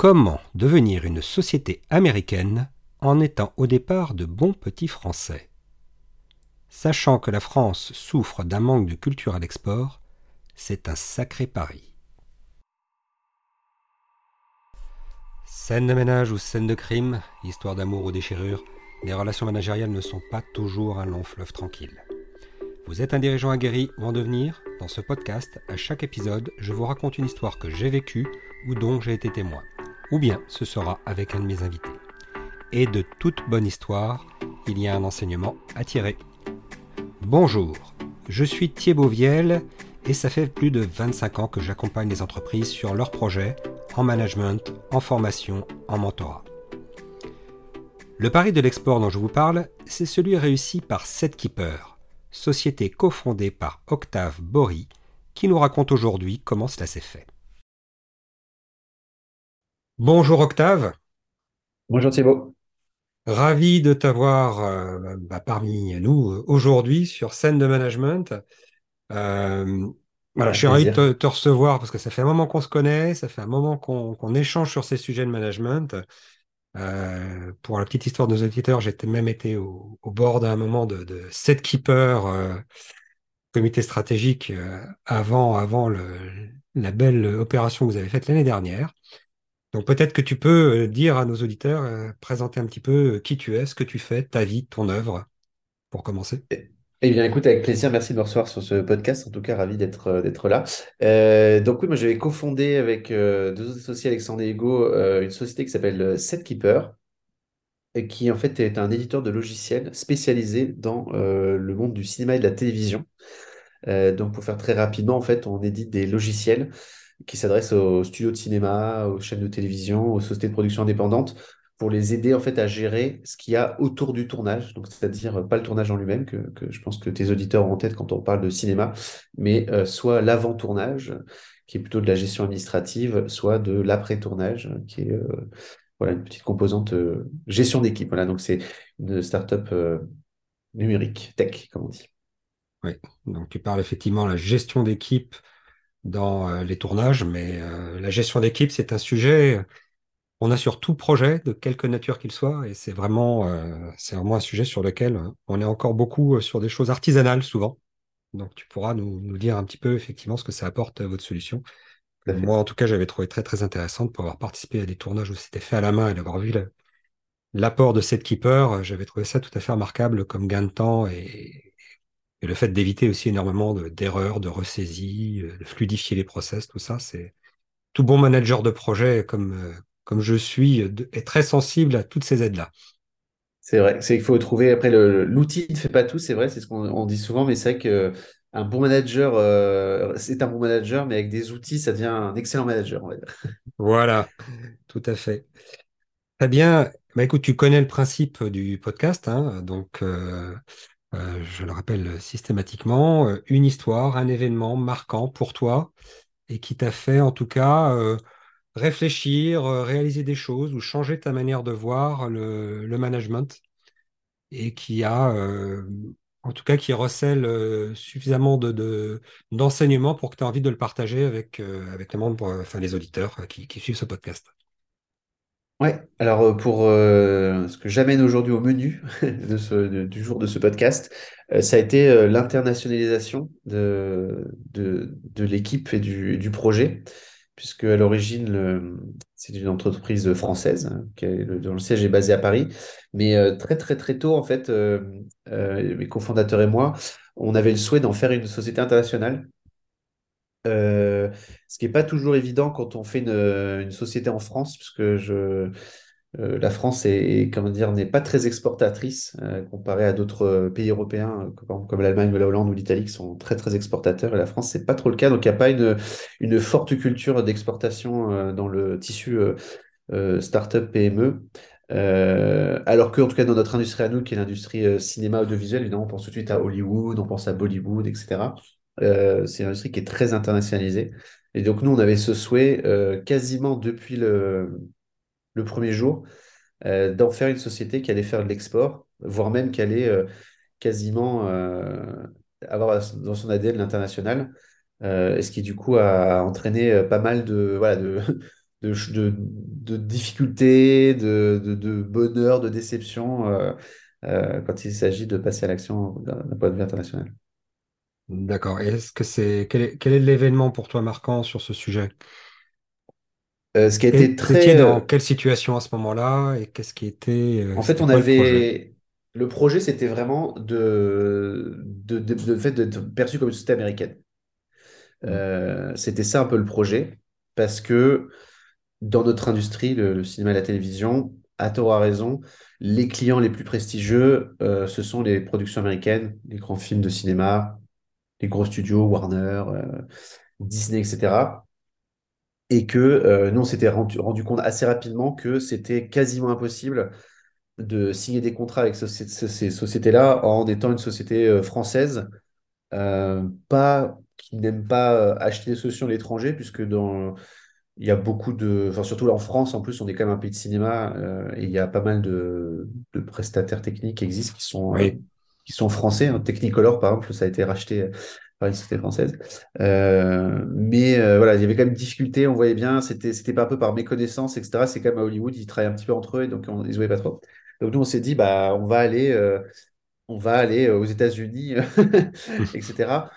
Comment devenir une société américaine en étant au départ de bons petits Français? Sachant que la France souffre d'un manque de culture à l'export, c'est un sacré pari. Scène de ménage ou scène de crime, histoire d'amour ou déchirure, les relations managériales ne sont pas toujours un long fleuve tranquille. Vous êtes un dirigeant aguerri ou en devenir? Dans ce podcast, à chaque épisode, je vous raconte une histoire que j'ai vécue ou dont j'ai été témoin ou bien ce sera avec un de mes invités. Et de toute bonne histoire, il y a un enseignement à tirer. Bonjour, je suis Thierry Viel et ça fait plus de 25 ans que j'accompagne les entreprises sur leurs projets en management, en formation, en mentorat. Le pari de l'export dont je vous parle, c'est celui réussi par Setkeeper, société cofondée par Octave Bory, qui nous raconte aujourd'hui comment cela s'est fait. Bonjour Octave. Bonjour Thibault. Ravi de t'avoir euh, bah, parmi nous euh, aujourd'hui sur scène de management. Euh, voilà, je suis ravi de te, recevoir parce que ça fait un moment qu'on se connaît, ça fait un moment qu'on échange sur ces sujets de management. pour la petite histoire de nos auditeurs, j'ai même été au, bord d'un moment de, de set keeper, comité stratégique, avant, avant la belle opération que vous avez faite l'année dernière. Donc peut-être que tu peux euh, dire à nos auditeurs, euh, présenter un petit peu euh, qui tu es, ce que tu fais, ta vie, ton œuvre, pour commencer. Eh, eh bien, écoute, avec plaisir, merci de me recevoir sur ce podcast. En tout cas, ravi d'être là. donc oui, moi, j'avais cofondé avec deux autres associés, Alexandre et Hugo, une société qui s'appelle Setkeeper, et qui en fait est un éditeur de logiciels spécialisé dans le monde du cinéma et de la télévision. donc, pour faire très rapidement, en fait, on édite des logiciels qui s'adresse aux studios de cinéma, aux chaînes de télévision, aux sociétés de production indépendantes, pour les aider en fait à gérer ce qu'il y a autour du tournage, donc c'est-à-dire pas le tournage en lui-même, que, je pense que tes auditeurs ont en tête quand on parle de cinéma, mais euh, soit l'avant-tournage, qui est plutôt de la gestion administrative, soit de l'après-tournage, qui est euh, voilà, une petite composante euh, gestion d'équipe. Voilà, donc c'est une startup numérique, tech, comme on dit. Oui, donc tu parles effectivement de la gestion d'équipe dans euh, les tournages, mais euh, la gestion d'équipe, c'est un sujet on a sur tout projet, de quelque nature qu'il soit, et c'est vraiment, euh, c'est vraiment un sujet sur lequel on est encore beaucoup sur des choses artisanales souvent. Donc tu pourras nous, nous dire un petit peu effectivement ce que ça apporte à votre solution. Moi, en tout cas, j'avais trouvé très très intéressant de pouvoir participer à des tournages où c'était fait à la main et d'avoir vu l'apport de cette keeper. J'avais trouvé ça tout à fait remarquable comme gain de temps et, et le fait d'éviter aussi énormément d'erreurs, de, ressaisies, euh, de fluidifier les process, tout ça, c'est tout bon manager de projet comme, euh, comme je suis est très sensible à toutes ces aides-là. C'est vrai, c'est qu'il faut trouver après l'outil ne fait pas tout, c'est vrai, c'est ce qu'on dit souvent, mais c'est vrai que un bon manager, euh, c'est un bon manager, mais avec des outils, ça devient un excellent manager, on va dire. Voilà, tout à fait. Très bien. Bah, écoute, tu connais le principe du podcast, hein, donc euh, je le rappelle systématiquement, euh, une histoire, un événement marquant pour toi et qui t'a fait en tout cas euh, réfléchir, réaliser des choses ou changer ta manière de voir le, management et qui a, en tout cas, qui recèle suffisamment de, d'enseignements pour que tu aies envie de le partager avec, avec les membres, enfin les auditeurs qui suivent ce podcast. Ouais, alors euh, pour euh, ce que j'amène aujourd'hui au menu du jour de ce podcast, euh, ça a été l'internationalisation de, l'équipe et du, projet, puisque à l'origine, c'est une entreprise française, hein, dont le siège est basé à Paris, mais très très très tôt, en fait, mes cofondateurs et moi, on avait le souhait d'en faire une société internationale. Euh, ce qui n'est pas toujours évident quand on fait une, société en France, puisque je, euh, la France est, comment dire, n'est pas très exportatrice euh, comparée à d'autres pays européens comme, comme l'Allemagne ou la Hollande ou l'Italie qui sont très très exportateurs. Et la France, c'est pas trop le cas. Donc il n'y a pas une, une forte culture d'exportation dans le tissu start-up PME. alors que, en tout cas, dans notre industrie à nous, qui est l'industrie cinéma audiovisuel, évidemment, on pense tout de suite à Hollywood, on pense à Bollywood, etc. Euh, c'est une industrie qui est très internationalisée. Et donc, nous, on avait ce souhait euh, quasiment depuis le, premier jour euh, d'en faire une société qui allait faire de l'export, voire même qui allait quasiment avoir dans son ADN l'international. et ce qui, du coup, a entraîné pas mal de, voilà, de, de, de, difficultés, de, de, bonheur, de déception quand il s'agit de passer à l'action d'un point de vue international. D'accord. Et est-ce que c'est quel est, quel est l'événement pour toi marquant sur ce sujet? Euh, ce qui a été très... dans euh, quelle situation à ce moment-là et qu'est-ce qui était, euh, en fait, c'était on quoi le projet? avait... Le projet, c'était vraiment de, de, de, de fait d'être perçu comme une société américaine. Mm. Euh, c'était ça un peu le projet, parce que dans notre industrie, le, le cinéma et la télévision, à tort ou à raison, les clients les plus prestigieux, euh, ce sont les productions américaines, les grands films de cinéma, les gros studios, Warner, euh, Disney, etc. Et que euh, nous, on s'était rendu, compte assez rapidement que c'était quasiment impossible de signer des contrats avec ces, sociétés-là en étant une société euh, française, pas qui n'aime pas acheter des solutions à l'étranger, puisque dans il y a beaucoup de, enfin surtout en France, en plus, on est quand même un pays de cinéma et il y a pas mal de, prestataires techniques qui existent qui sont. Qui sont français. hein. Technicolor, par exemple, ça a été racheté par une société française. Euh, mais euh, voilà, il y avait quand même difficulté, on voyait bien, c'était, c'était pas un peu par méconnaissance, etc. C'est quand même à Hollywood, ils travaillent un petit peu entre eux et donc on, ils se voyaient pas trop. Donc nous, on s'est dit, bah, on va aller, euh, on va aller euh, aux États-Unis, etc.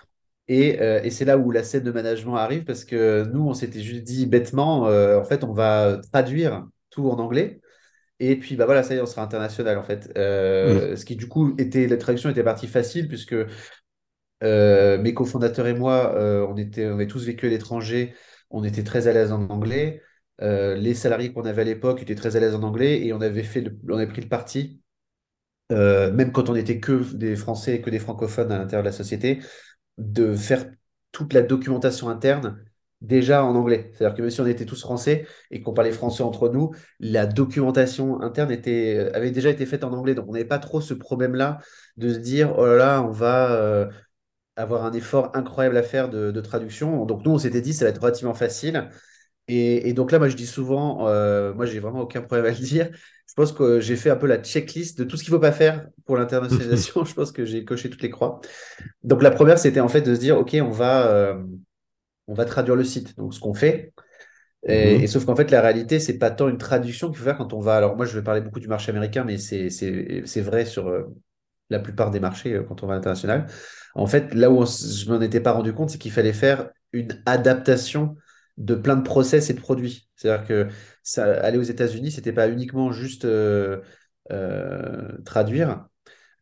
Et, euh, et c'est là où la scène de management arrive parce que nous, on s'était juste dit bêtement, euh, en fait, on va traduire tout en anglais. Et puis, bah voilà, ça y est, on sera international, en fait. Euh, ce qui, du coup, était, la traduction était partie facile puisque euh, mes cofondateurs et moi, euh, on était, on avait tous vécu à l'étranger, on était très à l'aise en anglais. Les salariés qu'on avait à l'époque étaient très à l'aise en anglais et on avait fait le- on avait pris le parti, même quand on était que des Français et que des francophones à l'intérieur de la société, de faire toute la documentation interne déjà en anglais. C'est-à-dire que même si on était tous français et qu'on parlait français entre nous, la documentation interne était, avait déjà été faite en anglais. Donc on n'avait pas trop ce problème-là de se dire, oh là là, on va euh, avoir un effort incroyable à faire de, de traduction. Donc nous, on s'était dit, ça va être relativement facile. Et, et donc là, moi, je dis souvent, euh, moi, j'ai vraiment aucun problème à le dire. Je pense que j'ai fait un peu la checklist de tout ce qu'il ne faut pas faire pour l'internationalisation. Je pense que j'ai coché toutes les croix. Donc la première, c'était en fait de se dire, OK, on va, euh, on va traduire le site. Donc ce qu'on fait. Et, et Mhm. sauf qu'en fait, la réalité, c'est pas tant une traduction qu'il faut faire quand on va. Alors moi, je vais parler beaucoup du marché américain, mais c'est vrai sur euh, la plupart des marchés euh, quand on va à l'international. En fait, là où on je m'en étais pas rendu compte, c'est qu'il fallait faire une adaptation de plein de process et de produits. C'est-à-dire que ça, aller aux États-Unis, c'était pas uniquement juste euh, traduire.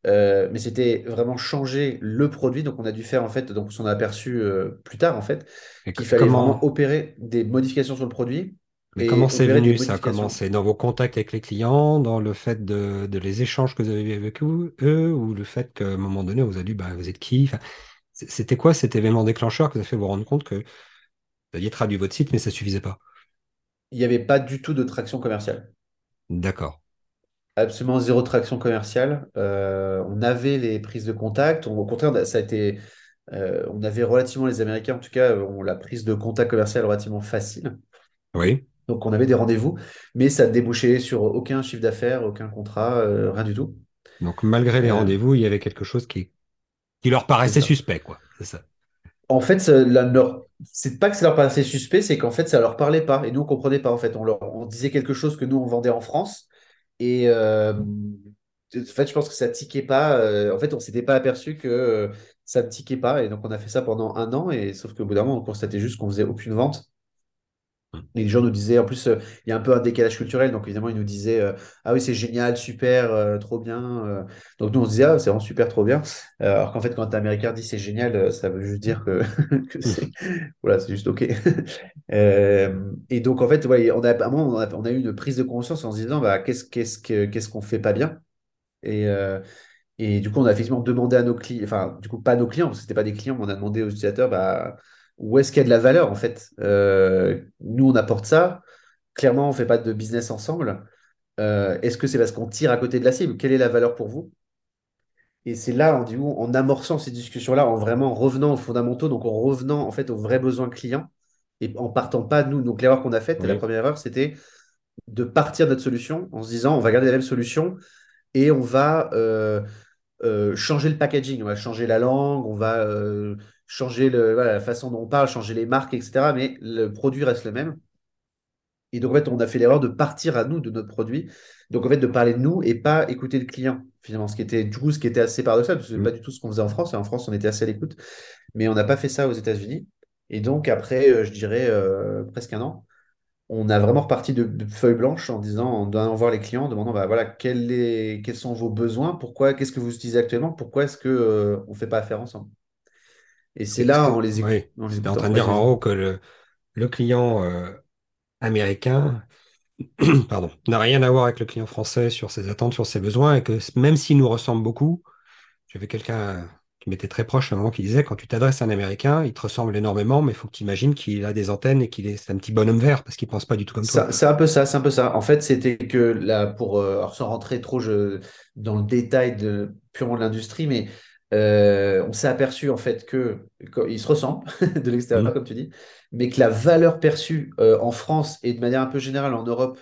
Euh, mais c'était vraiment changer le produit. Donc, on a dû faire, en fait, donc on s'en a aperçu euh, plus tard, en fait, qu'il fallait vraiment comment, opérer des modifications sur le produit mais comment c'est venu ça? Comment c'est dans vos contacts avec les clients, dans le fait de, de les échanges que vous avez eu avec eux, eux, ou le fait qu'à un moment donné, on vous a dit, bah, vous êtes qui? Enfin, c'était quoi cet événement déclencheur qui vous a fait vous rendre compte que vous aviez traduit votre site, mais ça suffisait pas? Il n'y avait pas du tout de traction commerciale. D'accord. Absolument zéro traction commerciale. Euh, on avait les prises de contact. On- au contraire, ça a été, euh, on avait relativement, les Américains, en tout cas, ont la prise de contact commercial relativement facile. Oui. Donc, on avait des rendez-vous, mais ça ne débouchait sur aucun chiffre d'affaires, aucun contrat, euh, rien du tout. Donc, malgré les rendez-vous, il y avait quelque chose qui, qui leur paraissait suspect, quoi. C'est ça. En fait, c'est pas que ça leur paraissait suspect, c'est qu'en fait, ça leur parlait pas. Et nous, on comprenait pas. En fait, on leur on disait quelque chose que nous, on vendait en France. Et euh, en fait, je pense que ça tiquait pas. euh, en fait, on s'était pas aperçu que euh, ça ne tiquait pas. Et donc, on a fait ça pendant un an. Et sauf qu'au bout d'un moment, on constatait juste qu'on faisait aucune vente. Et les gens nous disaient, en plus, euh, il y a un peu un décalage culturel. Donc, évidemment, ils nous disaient, euh, ah oui, c'est génial, super, euh, trop bien. Donc, nous, on se disait, ah, c'est vraiment super, trop bien. Alors qu'en fait, quand un Américain dit c'est génial, ça veut juste dire que, que c'est voilà, c'est juste OK. Et donc, en fait, ouais, on a, on a, on a eu une prise de conscience en se disant, bah, qu'est-ce qu'est-ce que, qu'est-ce qu'on fait pas bien? Et, et du coup, on a effectivement demandé à nos clients, enfin, du coup, pas à nos clients, parce que c'était pas des clients, mais on a demandé aux utilisateurs, bah, où est-ce qu'il y a de la valeur, en fait? Euh, nous, on apporte ça. Clairement, on fait pas de business ensemble. Euh, est-ce que c'est parce qu'on tire à côté de la cible? Quelle est la valeur pour vous? Et c'est là, en, amorçant ces discussions-là, en vraiment revenant aux fondamentaux, donc en revenant en fait aux vrais besoins clients et en partant pas nous. Donc l'erreur qu'on a faite, la première erreur, c'était de partir de notre solution en se disant on va garder la même solution et on va euh, changer le packaging, on va changer la langue, on va changer le, voilà, la façon dont on parle, changer les marques, etc. Mais le produit reste le même. Et donc, en fait, on a fait l'erreur de partir à nous de notre produit. Donc, en fait, de parler de nous et pas écouter le client, finalement. Ce qui était, du coup, ce qui était assez paradoxal, parce que ce n'est Mm. pas du tout ce qu'on faisait en France. Et en France, on était assez à l'écoute. Mais on n'a pas fait ça aux États-Unis. Et donc, après, euh, je dirais euh, presque un an, on a vraiment reparti de, de feuilles blanches en disant, en allant voir les clients, en demandant, bah, voilà, quel est- quels sont vos besoins, pourquoi, qu'est-ce que vous utilisez actuellement, pourquoi est-ce que, euh, on ne fait pas affaire ensemble? Et c'est là, en les, écou- oui, c'était en train de dire en gros que le, le client euh, américain, pardon, n'a rien à voir avec le client français sur ses attentes, sur ses besoins, et que même s'il nous ressemble beaucoup, j'avais quelqu'un qui m'était très proche à un moment qui disait, quand tu t'adresses à un Américain, il te ressemble énormément, mais il faut que tu imagines qu'il a des antennes et qu'il est, un petit bonhomme vert parce qu'il pense pas du tout comme toi. Ça- C'est un peu ça, c'est un peu ça. En fait, c'était que là, pour euh, sans rentrer trop je- dans le détail de, purement de l'industrie, mais euh, on s'est aperçu en fait que se ressemblent de l'extérieur, Mhm. comme tu dis, mais que la valeur perçue euh, en France et de manière un peu générale en Europe,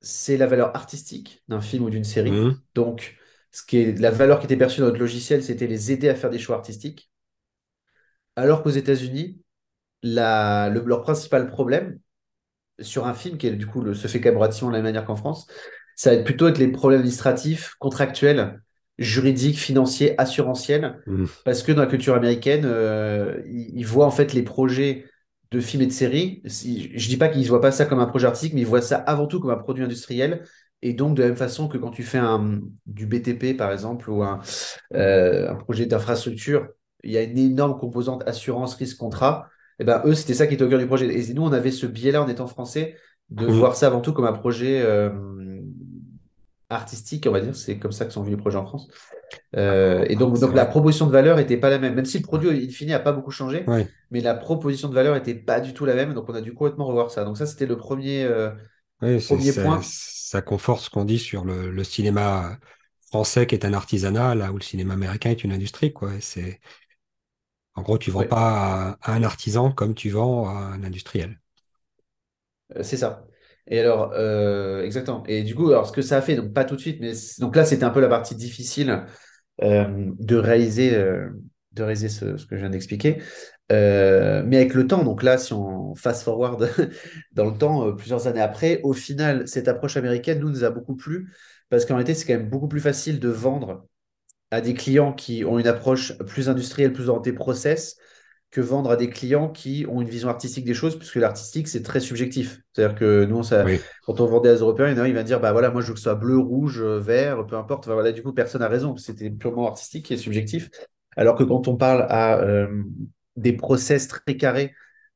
c'est la valeur artistique d'un film ou d'une série. Mhm. Donc, ce qui est la valeur qui était perçue dans notre logiciel, c'était les aider à faire des choix artistiques. Alors qu'aux États-Unis, la- le- leur principal problème sur un film qui est, du coup le- se fait relativement de la même manière qu'en France, ça va être plutôt être les problèmes administratifs, contractuels, juridiques, financiers, assurantiels, Mhm. parce que dans la culture américaine, euh, ils, ils voient en fait les projets de films et de séries. Je dis pas qu'ils ne voient pas ça comme un projet artistique, mais ils voient ça avant tout comme un produit industriel. Et donc, de la même façon que quand tu fais un, du BTP, par exemple, ou un, euh, un projet d'infrastructure, il y a une énorme composante assurance, risque, contrat. Et ben, eux, c'était ça qui était au cœur du projet. Et nous, on avait ce biais-là en étant français, de Mhm. voir ça avant tout comme un projet euh, artistique, on va dire. C'est comme ça que sont venus les projets en France. Euh, et donc, C'est donc la proposition de valeur n'était pas la même. Même si le produit, in fine, n'a pas beaucoup changé, mais la proposition de valeur n'était pas du tout la même. Donc, on a dû complètement revoir ça. Donc, ça, c'était le premier, euh, Oui, premier point. ça conforte ce qu'on dit sur le, le cinéma français qui est un artisanat, là où le cinéma américain est une industrie, quoi. C'est, en gros, tu vends Ouais, pas à, à un artisan comme tu vends à un industriel. euh, c'est ça. Et alors, euh, exactement. Et du coup, alors, ce que ça a fait, donc pas tout de suite, mais donc là, c'était un peu la partie difficile euh, de réaliser, euh, de réaliser ce, que je viens d'expliquer. Mais avec le temps, donc là, si on fast forward dans le temps, plusieurs années après, au final, cette approche américaine nous, nous a beaucoup plu parce qu'en réalité, c'est quand même beaucoup plus facile de vendre à des clients qui ont une approche plus industrielle, plus orientée process, que vendre à des clients qui ont une vision artistique des choses, puisque l'artistique, c'est très subjectif. C'est-à-dire que nous, ça, Oui. quand on vendait à des Européens, il y en a un, il va dire, bah voilà, moi je veux que ce soit bleu, rouge, vert, peu importe. Enfin, voilà, du coup, personne n'a raison, c'était purement artistique et subjectif. Alors que quand on parle à euh, des process très carrés,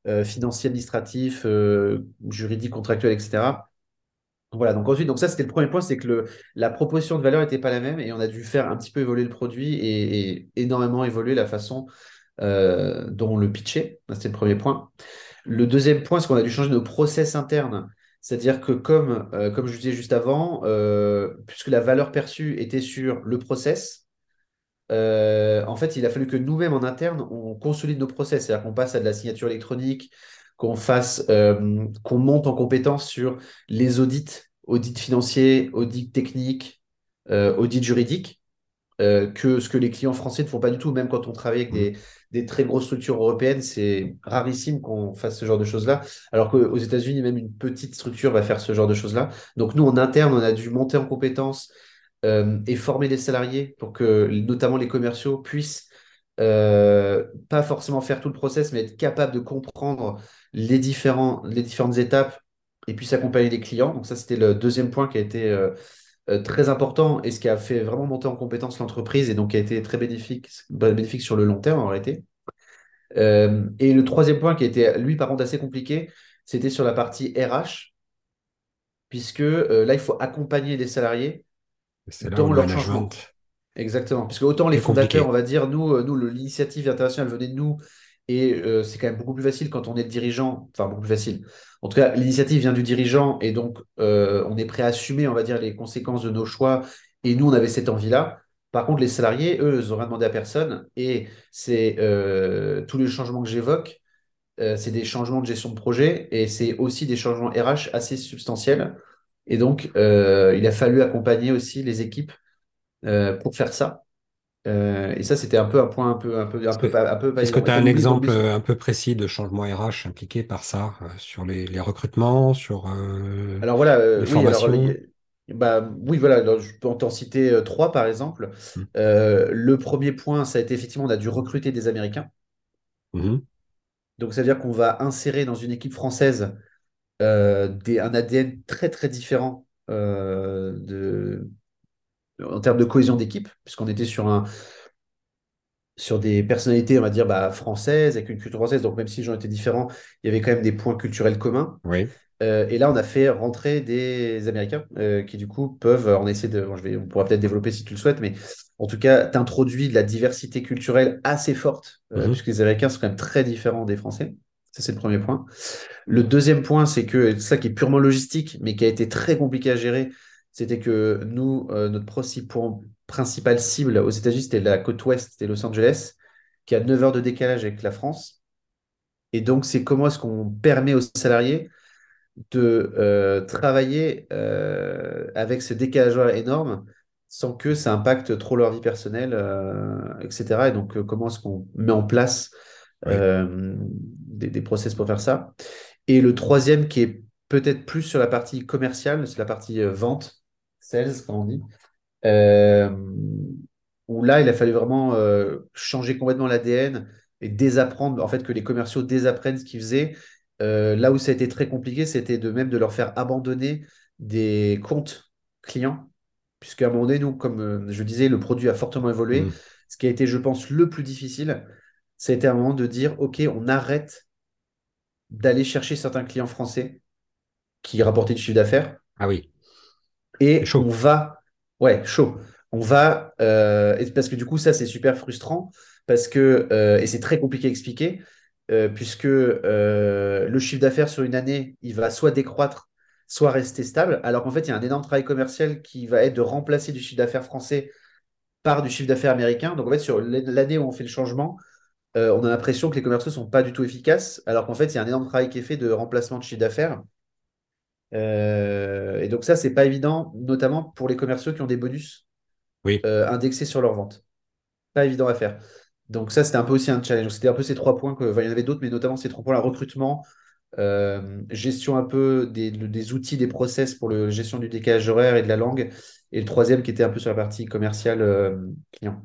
euh, financiers, administratifs, euh, juridiques, contractuels, etc., voilà, donc ensuite, donc ça c'était le premier point, c'est que le, la proposition de valeur n'était pas la même et on a dû faire un petit peu évoluer le produit et, et énormément évoluer la façon euh, dont on le pitchait. Ça, C'était le premier point. Le deuxième point, c'est qu'on a dû changer nos process internes. C'est-à-dire que comme, euh, comme je disais juste avant, euh, puisque la valeur perçue était sur le process, euh, en fait, il a fallu que nous-mêmes en interne, on consolide nos process, c'est-à-dire qu'on passe à de la signature électronique, qu'on fasse, qu'on monte en compétence sur les audits, audits financiers, audits techniques, audits juridiques, euh, que ce que les clients français ne font pas du tout, même quand on travaille avec Mm. des, des très grosses structures européennes, c'est rarissime qu'on fasse ce genre de choses-là, alors qu'aux États-Unis, même une petite structure va faire ce genre de choses-là. Donc nous, en interne, on a dû monter en compétence euh, et former les salariés pour que notamment les commerciaux puissent euh, pas forcément faire tout le process, mais être capable de comprendre les différents, les différentes étapes et puis s'accompagner les clients. Donc ça, c'était le deuxième point qui a été très important et ce qui a fait vraiment monter en compétence l'entreprise et donc qui a été très bénéfique, bénéfique sur le long terme en réalité. Euh, et le troisième point qui a été, lui, par contre, assez compliqué, c'était sur la partie RH, puisque euh, là, il faut accompagner les salariés dans le leur changement. Exactement. Parce que autant les fondateurs, on va dire, nous, euh, nous l'initiative internationale venait de nous, et euh, c'est quand même beaucoup plus facile quand on est dirigeant, enfin beaucoup plus facile. En tout cas, l'initiative vient du dirigeant, et donc euh, on est prêt à assumer, on va dire, les conséquences de nos choix, et nous, on avait cette envie-là. Par contre, les salariés, eux, ils n'ont rien demandé à personne, et c'est euh, tous les changements que j'évoque, c'est des changements de gestion de projet, et c'est aussi des changements RH assez substantiels. Et donc, il a fallu accompagner aussi les équipes pour faire ça. Euh, et ça, c'était un peu un point un peu, un peu, un Est-ce que peu, un est-ce que tu as un exemple combinaisons. un peu précis de changement RH impliqué par ça, euh, sur les, les recrutements, sur euh, Alors voilà, les euh, oui, alors bah, oui, voilà, alors, je peux en t'en citer euh, trois par exemple. Euh, le premier point, ça a été effectivement, on a dû recruter des Américains. Mhm. Donc ça veut dire qu'on va insérer dans une équipe française euh, des, un ADN très très différent euh, de, en termes de cohésion d'équipe, puisqu'on était sur un, sur des personnalités, on va dire, bah, françaises, avec une culture française. Donc, même si les gens étaient différents, il y avait quand même des points culturels communs. Oui, Euh, et là, on a fait rentrer des Américains euh, qui, du coup, peuvent, on essaie de, bon, je vais, on pourra peut-être développer si tu le souhaites, mais en tout cas, t'introduis de la diversité culturelle assez forte, euh, Mhm. puisque les Américains sont quand même très différents des Français. Ça, c'est le premier point. Le deuxième point, c'est que ça qui est purement logistique, mais qui a été très compliqué à gérer, c'était que nous, euh, notre principal, principale cible aux États-Unis, c'était la côte ouest, c'était Los Angeles, qui a 9 heures de décalage avec la France. Et donc, c'est comment est-ce qu'on permet aux salariés de euh, travailler euh, avec ce décalage énorme sans que ça impacte trop leur vie personnelle, etc. Et donc, comment est-ce qu'on met en place oui, des, des process pour faire ça? Et le troisième, qui est peut-être plus sur la partie commerciale, c'est la partie euh, vente, sales, comme on dit, euh, où là, il a fallu vraiment euh, changer complètement l'ADN et désapprendre, en fait, que les commerciaux désapprennent ce qu'ils faisaient. Euh, là où ça a été très compliqué, c'était de même de leur faire abandonner des comptes clients, puisqu'à un moment donné, nous, comme je disais, le produit a fortement évolué. Mhm. Ce qui a été, je pense, le plus difficile, été un moment de dire, OK, on arrête d'aller chercher certains clients français qui rapportaient du chiffre d'affaires Ah oui, et on va, ouais, chaud. On va, euh, parce que du coup, ça, c'est super frustrant parce que, euh, et c'est très compliqué à expliquer, euh, puisque le chiffre d'affaires sur une année, il va soit décroître, soit rester stable, alors qu'en fait, il y a un énorme travail commercial qui va être de remplacer du chiffre d'affaires français par du chiffre d'affaires américain. Donc, en fait, sur l'année où on fait le changement, on a l'impression que les commerciaux sont pas du tout efficaces, alors qu'en fait, il y a un énorme travail qui est fait de remplacement de chiffre d'affaires. Euh, et donc ça, c'est pas évident, notamment pour les commerciaux qui ont des bonus Oui. euh, indexés sur leur vente. Pas évident à faire. Donc ça, c'était un peu aussi un challenge. C'était un peu ces trois points que, enfin, il y en avait d'autres, mais notamment ces trois points-là, recrutement, euh, gestion un peu des, des outils, des process pour la gestion du décalage horaire et de la langue. Et le troisième qui était un peu sur la partie commerciale client.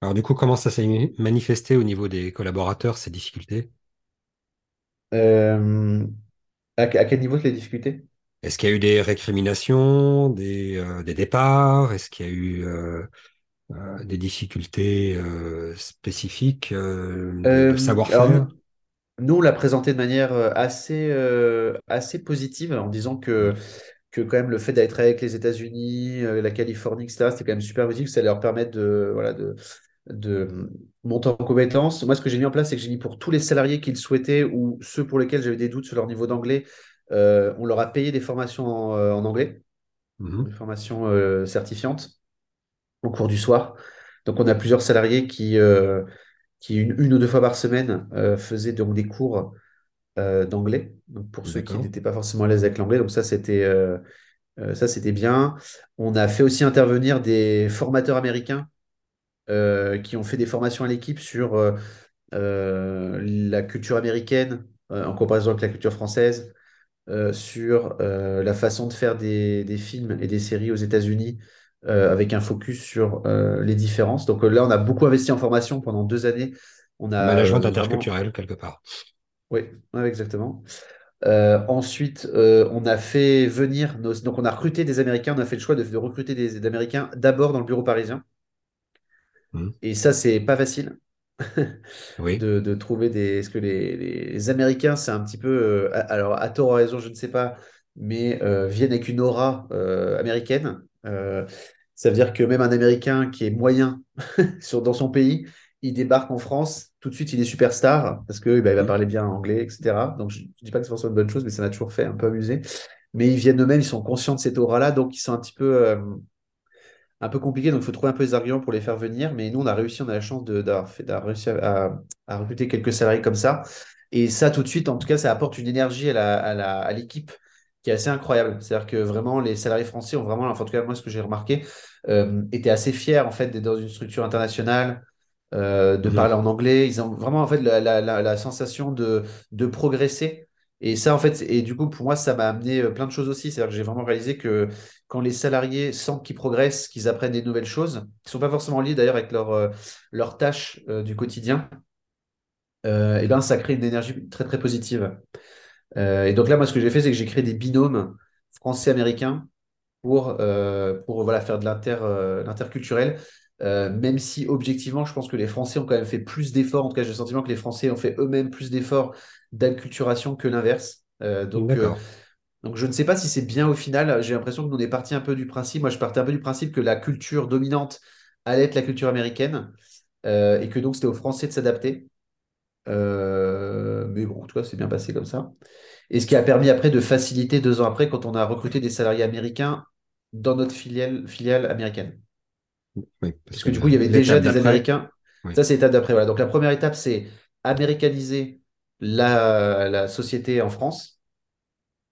Alors du coup, comment ça s'est manifesté au niveau des collaborateurs, ces difficultés? À, à quel niveau tu l'as discuté? Est-ce qu'il y a eu des récriminations, des, euh, des départs? Est-ce qu'il y a eu euh, euh, des difficultés spécifiques de, savoir-faire? nous, on l'a présenté de manière assez, assez positive en disant que Mhm. que quand même le fait d'être avec les États-Unis, la Californie, etc., c'était quand même super positif, ça leur permet de, voilà, de, de monter en compétences. Moi, ce que j'ai mis en place, c'est que j'ai mis pour tous les salariés qui le souhaitaient ou ceux pour lesquels j'avais des doutes sur leur niveau d'anglais, euh, on leur a payé des formations en, euh, en anglais, des Mhm. formations euh, certifiantes au cours du soir. Donc, on a plusieurs salariés qui, euh, qui une, une ou deux fois par semaine, faisaient donc des cours d'anglais, pour ceux qui n'étaient pas forcément à l'aise avec l'anglais. Donc, ça, c'était ça, c'était bien. On a fait aussi intervenir des formateurs américains qui ont fait des formations à l'équipe sur euh, euh, la culture américaine euh, en comparaison avec la culture française, euh, sur euh, la façon de faire des, des films et des séries aux États-Unis euh, avec un focus sur euh, les différences. Donc euh, là, on a beaucoup investi en formation pendant deux années. On a management euh, vraiment... interculturel, quelque part. Oui, ouais, exactement. Euh, ensuite, euh, on a fait venir nos... Donc, on a recruté des Américains. On a fait le choix de, de recruter des, des Américains d'abord dans le bureau parisien. Mhm. Et ça, c'est pas facile Oui. de, de trouver des. Parce que les, Américains, c'est un petit peu. euh, alors, à tort ou à raison, je ne sais pas, mais euh, viennent avec une aura euh, américaine. Ça veut dire que même un Américain qui est moyen sur, dans son pays, il débarque en France, tout de suite il est superstar parce que bah, il va Mhm. parler bien anglais, etc. Donc je ne dis pas que c'est forcément une bonne chose, mais ça m'a toujours fait un peu amuser. Mais ils viennent eux-mêmes, ils sont conscients de cette aura-là, donc ils sont un petit peu, un peu compliqués. Donc il faut trouver un peu les arguments pour les faire venir. Mais nous, on a réussi, on a la chance de- d'avoir réussi à, à- à recruter quelques salariés comme ça. Et ça, tout de suite, en tout cas, ça apporte une énergie à la, à la- à l'équipe qui est assez incroyable. C'est-à-dire que vraiment, les salariés français ont vraiment, en tout cas, moi, ce que j'ai remarqué, euh, étaient assez fiers, en fait, d'être dans une structure internationale, euh, de Mhm. parler en anglais. Ils ont vraiment, en fait, la, la- la- la sensation de, de progresser. Et ça, en fait, et du coup, pour moi, ça m'a amené euh, plein de choses aussi. C'est-à-dire que j'ai vraiment réalisé que quand les salariés sentent qu'ils progressent, qu'ils apprennent des nouvelles choses, qui ne sont pas forcément liées d'ailleurs avec leur, euh, leurs tâches euh, du quotidien, et ben, ça crée une énergie très, très positive. Et donc là, moi, ce que j'ai fait, c'est que j'ai créé des binômes français-américains pour, pour voilà, faire de l'inter, l'interculturel. Euh, même si objectivement, je pense que les Français ont quand même fait plus d'efforts. En tout cas, j'ai le sentiment que les Français ont fait eux-mêmes plus d'efforts d'acculturation que l'inverse. Euh, donc, euh, donc, je ne sais pas si c'est bien au final. J'ai l'impression que nous, on est parti un peu du principe. Moi, je partais un peu du principe que la culture dominante allait être la culture américaine et que donc c'était aux Français de s'adapter. Mais bon, en tout cas, c'est bien passé comme ça. Et ce qui a permis après de faciliter deux ans après quand on a recruté des salariés américains dans notre filiale, filiale américaine. Oui, parce que du coup, il y avait déjà des Américains. oui. Ça, c'est l'étape d'après. Voilà. Donc la première étape, c'est américaniser la, la société en France.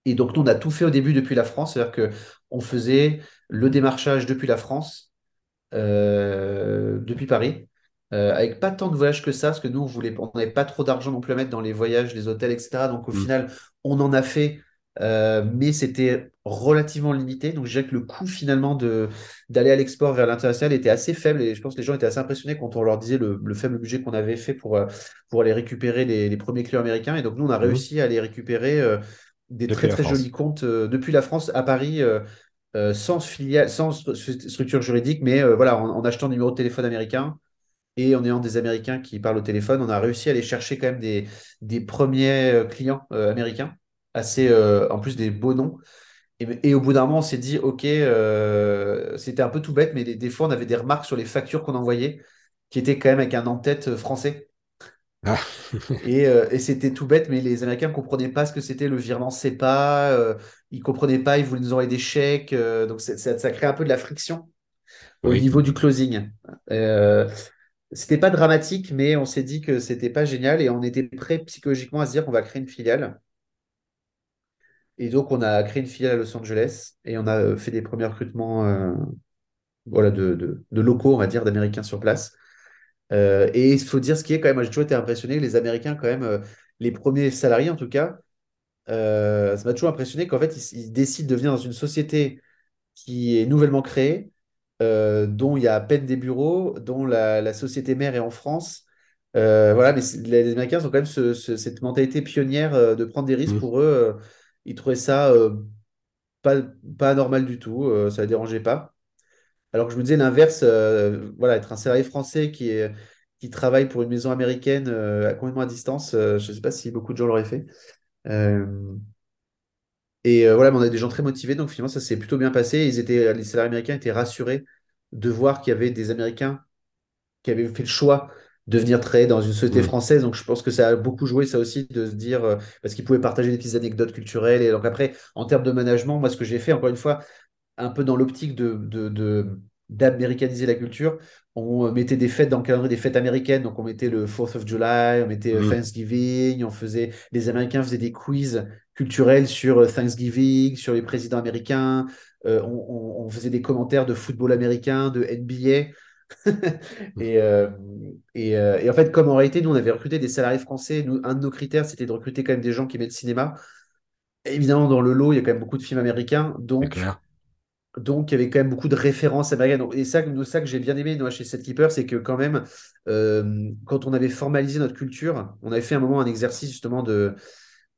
Et donc, nous, on a tout fait au début depuis la France. C'est-à-dire que on faisait le démarchage depuis la France euh, depuis Paris, euh, avec pas tant de voyages que ça, parce que nous, on voulait, on n'avait pas trop d'argent non plus à mettre dans les voyages, les hôtels, etc. Donc au Mhm. final, on en a fait, euh, mais c'était relativement limité. Donc je dirais que le coût finalement d'aller à l'export vers l'international était assez faible, et je pense que les gens étaient assez impressionnés quand on leur disait le, le faible budget qu'on avait fait pour, euh, pour aller récupérer les, les premiers clients américains. Et donc nous, on a Mhm. réussi à aller récupérer euh, des Depuis très très France. jolis comptes euh, depuis la France à Paris. sans filiale, sans stru- structure juridique, mais voilà, en, en achetant un numéro de téléphone américain et en ayant des Américains qui parlent au téléphone, on a réussi à aller chercher quand même des, des premiers clients euh, américains, assez, euh, en plus des beaux noms. Et, et au bout d'un moment, on s'est dit, OK, euh, c'était un peu tout bête, mais des, des fois, on avait des remarques sur les factures qu'on envoyait qui étaient quand même avec un en-tête euh, français. Ah, Et, euh, et c'était tout bête, mais les Américains ne comprenaient pas ce que c'était le virement SEPA. euh, ils ne comprenaient pas, ils voulaient nous envoyer des chèques. euh, donc ça, ça crée un peu de la friction au oui. niveau du closing. C'était pas dramatique, mais on s'est dit que c'était pas génial et on était prêt psychologiquement à se dire qu'on va créer une filiale. Et donc on a créé une filiale à Los Angeles et on a euh, fait des premiers recrutements euh, voilà, de, de- de locaux, on va dire, d'Américains sur place. Euh, et il faut dire ce qui est quand même, moi j'ai toujours été impressionné, les Américains quand même, les premiers salariés en tout cas, ça m'a toujours impressionné qu'en fait ils, ils décident de venir dans une société qui est nouvellement créée dont il y a à peine des bureaux, dont la, la société mère est en France. Euh, voilà, mais les Américains ont quand même ce- ce- cette mentalité pionnière de prendre des risques pour eux. Ils trouvaient ça euh, pas, pas normal du tout, euh, ça ne dérangeait pas. Alors que je me disais l'inverse, euh, voilà, être un salarié français qui qui travaille pour une maison américaine euh, complètement à distance, je ne sais pas si beaucoup de gens l'auraient fait. Et voilà, on a des gens très motivés, donc finalement ça s'est plutôt bien passé. Ils étaient, les salariés américains étaient rassurés de voir qu'il y avait des Américains qui avaient fait le choix de venir travailler dans une société Mhm. française. Donc, je pense que ça a beaucoup joué, ça aussi, de se dire, euh, parce qu'ils pouvaient partager des petites anecdotes culturelles. Et donc, après, en termes de management, moi, ce que j'ai fait, encore une fois, un peu dans l'optique de, d'américaniser la culture, on mettait des fêtes dans le calendrier, des fêtes américaines. Donc, on mettait le 4th of July, on mettait euh, Mhm. Thanksgiving, on faisait, les Américains faisaient des quiz culturels sur euh, Thanksgiving, sur les présidents américains. Euh, on, on- on faisait des commentaires de football américain, de NBA. Et, euh, et, euh, et en fait, comme en réalité, nous, on avait recruté des salariés français, nous, un de nos critères, c'était de recruter quand même des gens qui aimaient le cinéma. Et évidemment, dans le lot, il y a quand même beaucoup de films américains. Donc, donc, il y avait quand même beaucoup de références américaines. Donc, Et ça, que- ça que j'ai bien aimé moi, chez Setkeeper, c'est que quand même, euh, quand on avait formalisé notre culture, on avait fait un moment un exercice justement de...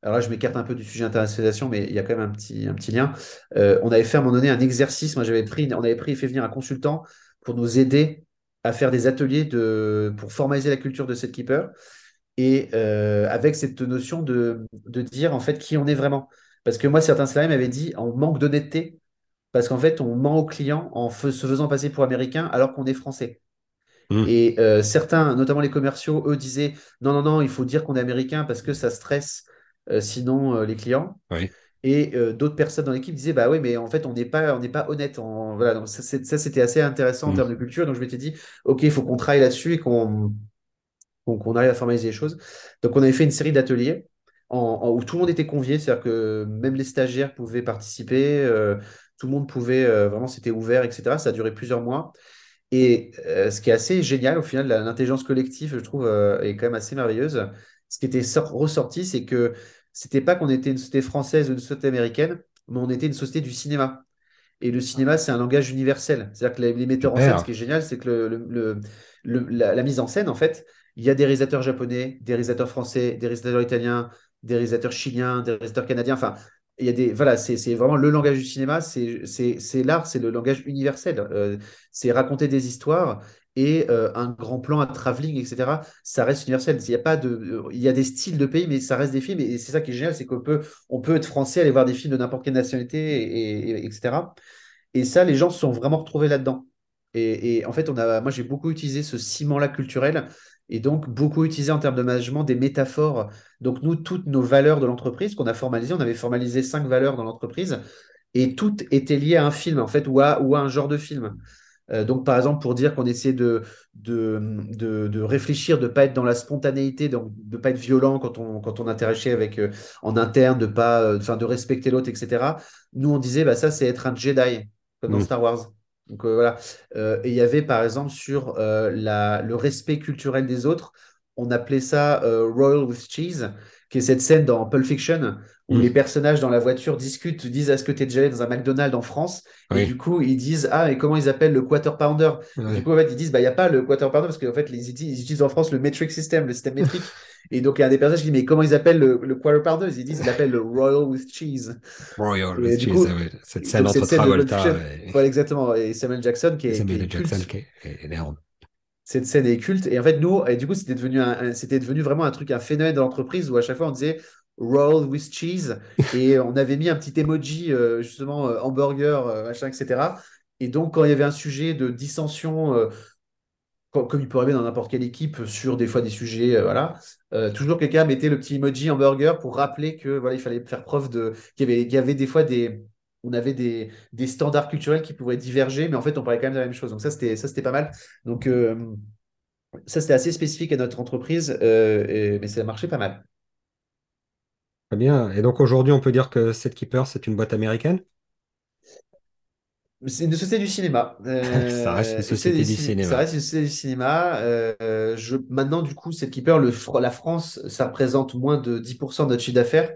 Alors là, je m'écarte un peu du sujet internationalisation, mais il y a quand même un petit, un petit lien. Euh, on avait fait à un moment donné un exercice. Moi, j'avais pris, on avait pris et fait venir un consultant pour nous aider à faire des ateliers de, pour formaliser la culture de Setkeeper et euh, avec cette notion de, de dire en fait qui on est vraiment. Parce que moi, certains salariés m'avaient dit on manque d'honnêteté parce qu'en fait, on ment aux clients en se faisant passer pour américain alors qu'on est français. Mhm. Et euh, certains, notamment les commerciaux, eux disaient non, non, non, il faut dire qu'on est américain parce que ça stresse euh, sinon les clients. Oui. Et euh, d'autres personnes dans l'équipe disaient bah oui, mais en fait, on n'est pas, on n'est pas honnête. En... Voilà, donc ça, c'était assez intéressant en termes de culture. Donc je m'étais dit ok, il faut qu'on travaille là-dessus et qu'on arrive à formaliser les choses. Donc on avait fait une série d'ateliers en- où tout le monde était convié, c'est-à-dire que même les stagiaires pouvaient participer, euh, tout le monde pouvait, euh, vraiment, c'était ouvert, etc. Ça a duré plusieurs mois. Et ce qui est assez génial, au final, l'intelligence collective, je trouve, est quand même assez merveilleuse. Ce qui était sor- ressorti, c'est que c'était pas qu'on était une société française ou une société américaine, mais on était une société du cinéma. Et le cinéma, c'est un langage universel. C'est-à-dire que les, les metteurs en scène, ce qui est génial, c'est que le, le- le- le- la, la mise en scène, en fait, il y a des réalisateurs japonais, des réalisateurs français, des réalisateurs italiens, des réalisateurs chiliens, des réalisateurs canadiens. Enfin, il y a des. Voilà, c'est vraiment le langage du cinéma, c'est l'art, c'est le langage universel. Euh, c'est raconter des histoires et euh, un grand plan, un travelling, etc. Ça reste universel. Il y a pas de, il y a des styles de pays, mais ça reste des films. Et c'est ça qui est génial, c'est qu'on peut, on peut être français, aller voir des films de n'importe quelle nationalité, et, et- etc. Et ça, les gens se sont vraiment retrouvés là-dedans. Et, en fait, on a, moi, j'ai beaucoup utilisé ce ciment-là culturel et donc beaucoup utilisé en termes de management des métaphores. Donc, nous, toutes nos valeurs de l'entreprise qu'on a formalisées, on avait formalisé cinq valeurs dans l'entreprise et toutes étaient liées à un film, en fait, ou à un genre de film. Euh, donc, par exemple, pour dire qu'on essaie de, de, de, de réfléchir, de ne pas être dans la spontanéité, donc de ne pas être violent quand on, quand on interagit avec, euh, en interne, de, pas, euh, de respecter l'autre, etc. Nous, on disait, bah, ça, c'est être un Jedi, comme dans Hmm. Star Wars. Donc, euh, voilà. Et il y avait, par exemple, sur la, le respect culturel des autres, on appelait ça Royal with Cheese, qui est cette scène dans Pulp Fiction où les Hmm. personnages dans la voiture discutent, disent est-ce que tu es déjà allé dans un McDonald's en France? Et du coup, ils disent Ah, et comment ils appellent le quarter pounder? Du coup, en fait, ils disent Bah, il n'y a pas le quarter pounder parce qu'en fait, ils utilisent, ils utilisent en France le metric system, le système métrique. Et donc, il y a des personnages qui disent Mais comment ils appellent le, le quarter pounder? Ils disent Ils l'appellent le Royal with Cheese. Royal Et with cheese, coup, ouais. Cette scène entre Travolta et, voilà exactement. Et Samuel Jackson qui est, qui Samuel est. Jackson culte. qui est énorme. Cette scène est culte. Et en fait, nous, et du coup, c'était devenu, devenu vraiment un truc, un phénomène de l'entreprise où à chaque fois on disait roll with cheese et on avait mis un petit emoji, euh, justement, euh, hamburger, euh, machin, etc. Et donc, quand il y avait un sujet de dissension, euh, co- comme il peut arriver dans n'importe quelle équipe, sur des fois des sujets, euh, voilà, euh, toujours quelqu'un mettait le petit emoji hamburger pour rappeler que voilà, il fallait faire preuve de, qu'il y qu'il y avait des fois des. On avait des, des standards culturels qui pouvaient diverger, mais en fait, on parlait quand même de la même chose. Donc, ça, c'était, ça, c'était pas mal. Donc, euh, ça, c'était assez spécifique à notre entreprise, euh, et- mais ça a marché pas mal. Très bien. Et donc aujourd'hui, on peut dire que Keeper, c'est une boîte américaine? C'est une société du cinéma. Ça reste une société du ça cinéma. reste une société du cinéma. Euh, je, maintenant, du coup, cette Keeper, le, la France, ça représente moins de 10% de notre chiffre d'affaires.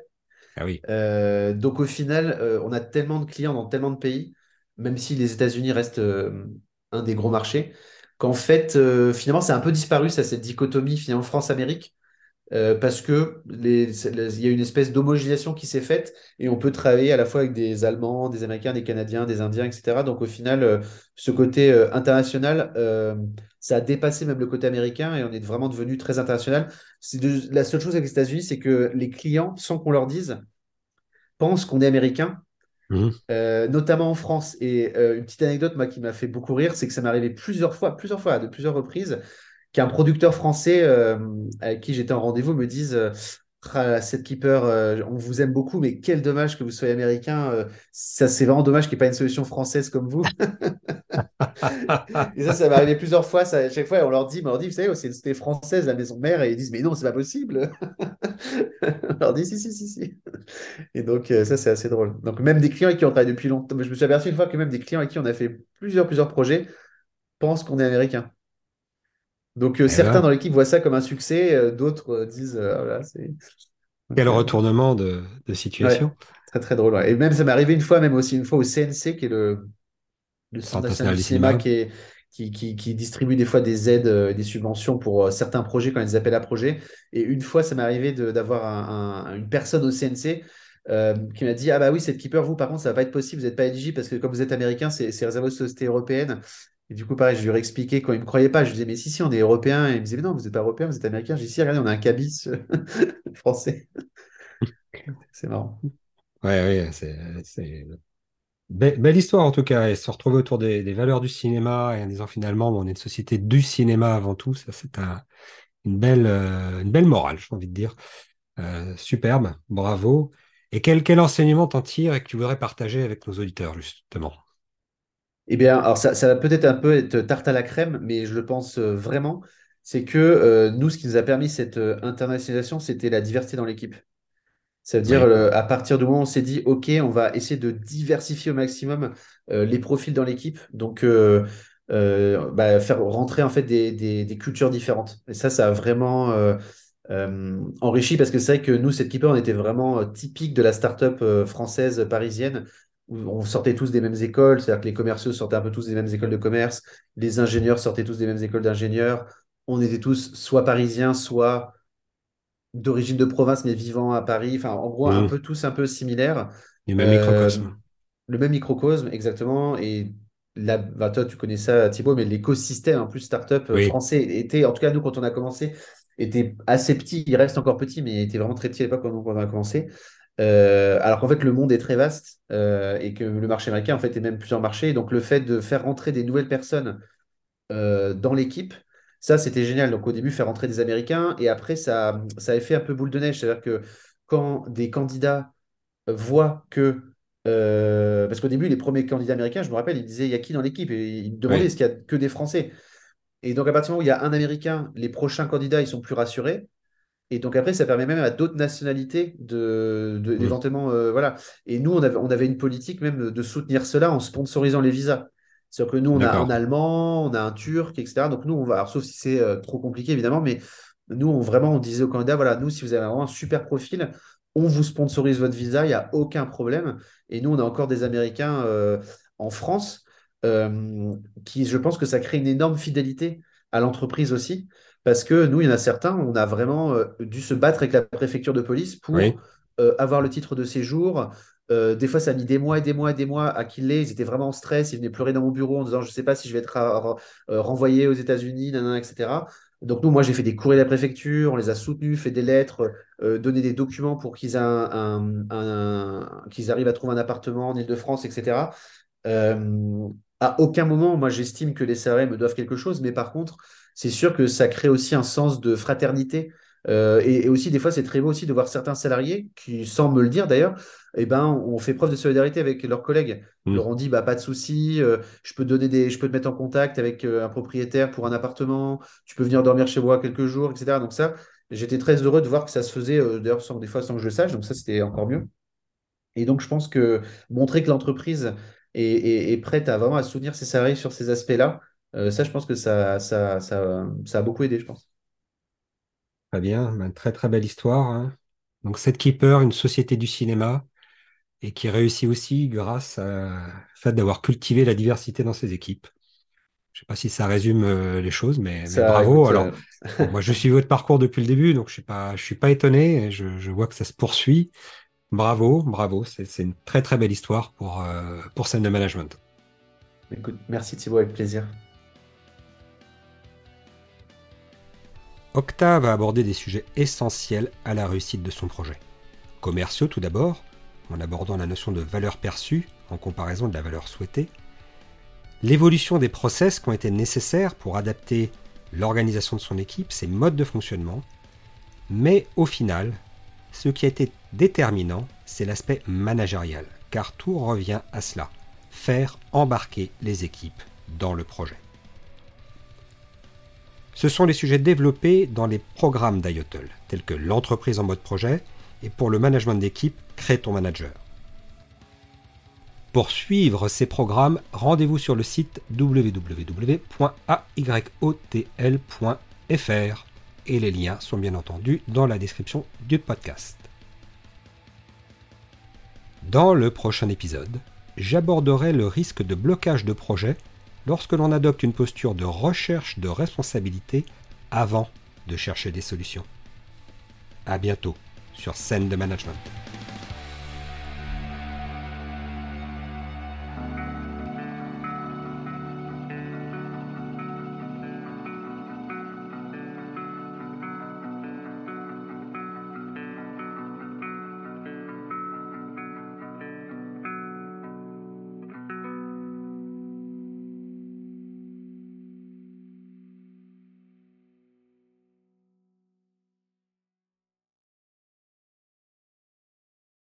Ah. Euh, donc, au final, euh, on a tellement de clients dans tellement de pays, même si les États-Unis restent euh, un des gros marchés, qu'en fait, finalement, c'est un peu disparu, ça, cette dichotomie finalement France-Amérique. Euh, parce que il y a une espèce d'homogénéisation qui s'est faite et on peut travailler à la fois avec des Allemands, des Américains, des Canadiens, des Indiens, etc. Donc au final, euh, ce côté euh, international, ça a dépassé même le côté américain et on est vraiment devenu très international. De- la seule chose avec les États-Unis, c'est que les clients, sans qu'on leur dise, pensent qu'on est américain, euh, notamment en France. Et une petite anecdote, moi, qui m'a fait beaucoup rire, c'est que ça m'est arrivé plusieurs fois, plusieurs fois, de plusieurs reprises, qu'un producteur français euh, avec qui j'étais en rendez-vous me dise euh, Ah, Seth Keeper, euh, on vous aime beaucoup, mais quel dommage que vous soyez américain. euh, ça, c'est vraiment dommage qu'il n'y ait pas une solution française comme vous. Et ça, ça m'est arrivé plusieurs fois. Ça, à chaque fois, on leur dit, mais on leur dit, vous savez, c'est une société française, la maison mère, et ils disent, mais non, c'est pas possible. on leur dit, si, si, si, si. Et donc, euh, ça, c'est assez drôle. Donc, même des clients avec qui on travaille depuis longtemps, je me suis aperçu une fois que même des clients avec qui on a fait plusieurs, plusieurs projets pensent qu'on est américain. Donc, euh, certains dans l'équipe voient ça comme un succès, euh, d'autres euh, disent, voilà, c'est. quel retournement de, de ouais, situation. très, très drôle. ouais. Et même, ça m'est arrivé une fois, même aussi une fois au CNC, qui est le, le Centre national du cinéma, qui, est, qui, qui, qui distribue des fois des aides, des subventions pour certains projets quand ils appellent à projet. Et une fois, ça m'est arrivé d'avoir un- un- une personne au CNC euh, qui m'a dit Ah, bah oui, cette keeper, vous, par contre, ça va pas être possible, vous n'êtes pas éligible parce que comme vous êtes américain, c'est c'est réservé aux sociétés européennes. Et du coup, pareil, je lui ai expliqué quand il ne me croyait pas. Je lui disais Mais si, si, on est européen. Et il me disait Mais non, vous n'êtes pas européen, vous êtes américain. Je lui ai dit Si, regardez, on a un cabis français. C'est marrant. Ouais, ouais, c'est, c'est Be- belle histoire en tout cas, et se retrouver autour des, des valeurs du cinéma et en disant finalement, on est une société du cinéma avant tout, ça c'est un- une belle, euh, une belle morale, j'ai envie de dire. Euh, superbe, bravo. Et quel, quel enseignement t'en tires et que tu voudrais partager avec nos auditeurs, justement? Eh bien, alors ça, ça va peut-être un peu être tarte à la crème, mais je le pense euh, vraiment. C'est que euh, nous, ce qui nous a permis cette euh, internationalisation, c'était la diversité dans l'équipe. Ça veut dire, à partir du moment où on s'est dit, OK, on va essayer de diversifier au maximum les profils dans l'équipe. Donc, bah, faire rentrer en fait des, cultures différentes. Et ça, ça a vraiment enrichi parce que c'est vrai que nous, cette équipe, on était vraiment typique de la start-up française parisienne on sortait tous des mêmes écoles, c'est-à-dire que les commerciaux sortaient un peu tous des mêmes écoles de commerce, les ingénieurs sortaient tous des mêmes écoles d'ingénieurs. On était tous soit parisiens, soit d'origine de province, mais vivant à Paris. Enfin, en gros, un mmh. peu tous un peu similaires. Le même microcosme. Euh, le même microcosme, exactement. Et là, bah, toi, tu connais ça, Thibaut, mais l'écosystème, en plus, startup up français était, en tout cas, nous, quand on a commencé, était assez petit. Il reste encore petit, mais il était vraiment très petit à l'époque quand on a commencé. Euh, alors qu'en fait, le monde est très vaste euh, et que le marché américain, en fait, est même plusieurs marchés. Donc, le fait de faire rentrer des nouvelles personnes dans l'équipe, ça, c'était génial. Donc, au début, faire entrer des Américains. Et après, ça, ça a fait un peu boule de neige. C'est-à-dire que quand des candidats voient que. Euh, parce qu'au début, les premiers candidats américains, je me rappelle, ils disaient il y a qui dans l'équipe? Et ils demandaient est-ce qu'il y a que des Français? Et donc, à partir du moment où il y a un Américain, les prochains candidats, ils sont plus rassurés. Et donc après, ça permet même à d'autres nationalités de, d'éventuellement, euh, voilà. Et nous, on avait, on avait une politique même de soutenir cela en sponsorisant les visas. C'est-à-dire que nous, on a un Allemand, on a un Turc, etc. Donc nous, on va, alors, sauf si c'est euh, trop compliqué, évidemment, mais nous, on, vraiment, on disait aux candidats, voilà, nous, si vous avez vraiment un super profil, on vous sponsorise votre visa, il n'y a aucun problème. Et nous, on a encore des Américains euh, en France qui, je pense que ça crée une énorme fidélité à l'entreprise aussi. Parce que nous, il y en a certains, on a vraiment dû se battre avec la préfecture de police pour avoir le titre de séjour, euh, des fois, ça a mis des mois et des mois et des mois à qu'il l'ait. Ils étaient vraiment en stress. Ils venaient pleurer dans mon bureau en disant Je ne sais pas si je vais être euh, renvoyé aux États-Unis, etc. Donc, nous, moi, j'ai fait des courriers à la préfecture, on les a soutenus, fait des lettres, euh, donné des documents pour qu'ils arrivent à trouver un appartement en Ile-de-France, etc. à aucun moment, moi, j'estime que les salariés me doivent quelque chose, mais par contre, c'est sûr que ça crée aussi un sens de fraternité euh, et, aussi, des fois, c'est très beau aussi de voir certains salariés qui, sans me le dire d'ailleurs, eh ben, on fait preuve de solidarité avec leurs collègues. Ils mm. leur ont dit bah, pas de souci, euh, je, peux donner des, je peux te mettre en contact avec euh, un propriétaire pour un appartement, tu peux venir dormir chez moi quelques jours, etc. Donc, ça, j'étais très heureux de voir que ça se faisait, d'ailleurs, des fois sans que je le sache. Donc, ça, c'était encore mieux. Et donc, je pense que montrer que l'entreprise est, prête à vraiment à soutenir ses salariés sur ces aspects-là, ça, je pense que ça, ça, ça, ça a beaucoup aidé, je pense. Très bien, ben, très très belle histoire. Hein. Donc cette Keeper, une société du cinéma, et qui réussit aussi grâce au fait d'avoir cultivé la diversité dans ses équipes. Je ne sais pas si ça résume euh, les choses, mais, bravo. Alors, euh, moi, je suis votre parcours depuis le début, donc je ne suis, pas étonné. je, vois que ça se poursuit. Bravo, bravo. C'est une très très belle histoire pour, euh, pour scène de management. Écoute, merci Thibaut, avec plaisir. Octa va aborder des sujets essentiels à la réussite de son projet. Commerciaux tout d'abord, en abordant la notion de valeur perçue en comparaison de la valeur souhaitée. L'évolution des process qui ont été nécessaires pour adapter l'organisation de son équipe, ses modes de fonctionnement. Mais au final, ce qui a été déterminant, c'est l'aspect managérial, car tout revient à cela, faire embarquer les équipes dans le projet. Ce sont les sujets développés dans les programmes d'IOTL, tels que l'entreprise en mode projet et pour le management d'équipe, crée ton manager. Pour suivre ces programmes, rendez-vous sur le site www.ayotl.fr et les liens sont bien entendu dans la description du podcast. Dans le prochain épisode, j'aborderai le risque de blocage de projet lorsque l'on adopte une posture de recherche de responsabilité avant de chercher des solutions. A bientôt sur Scène de Management.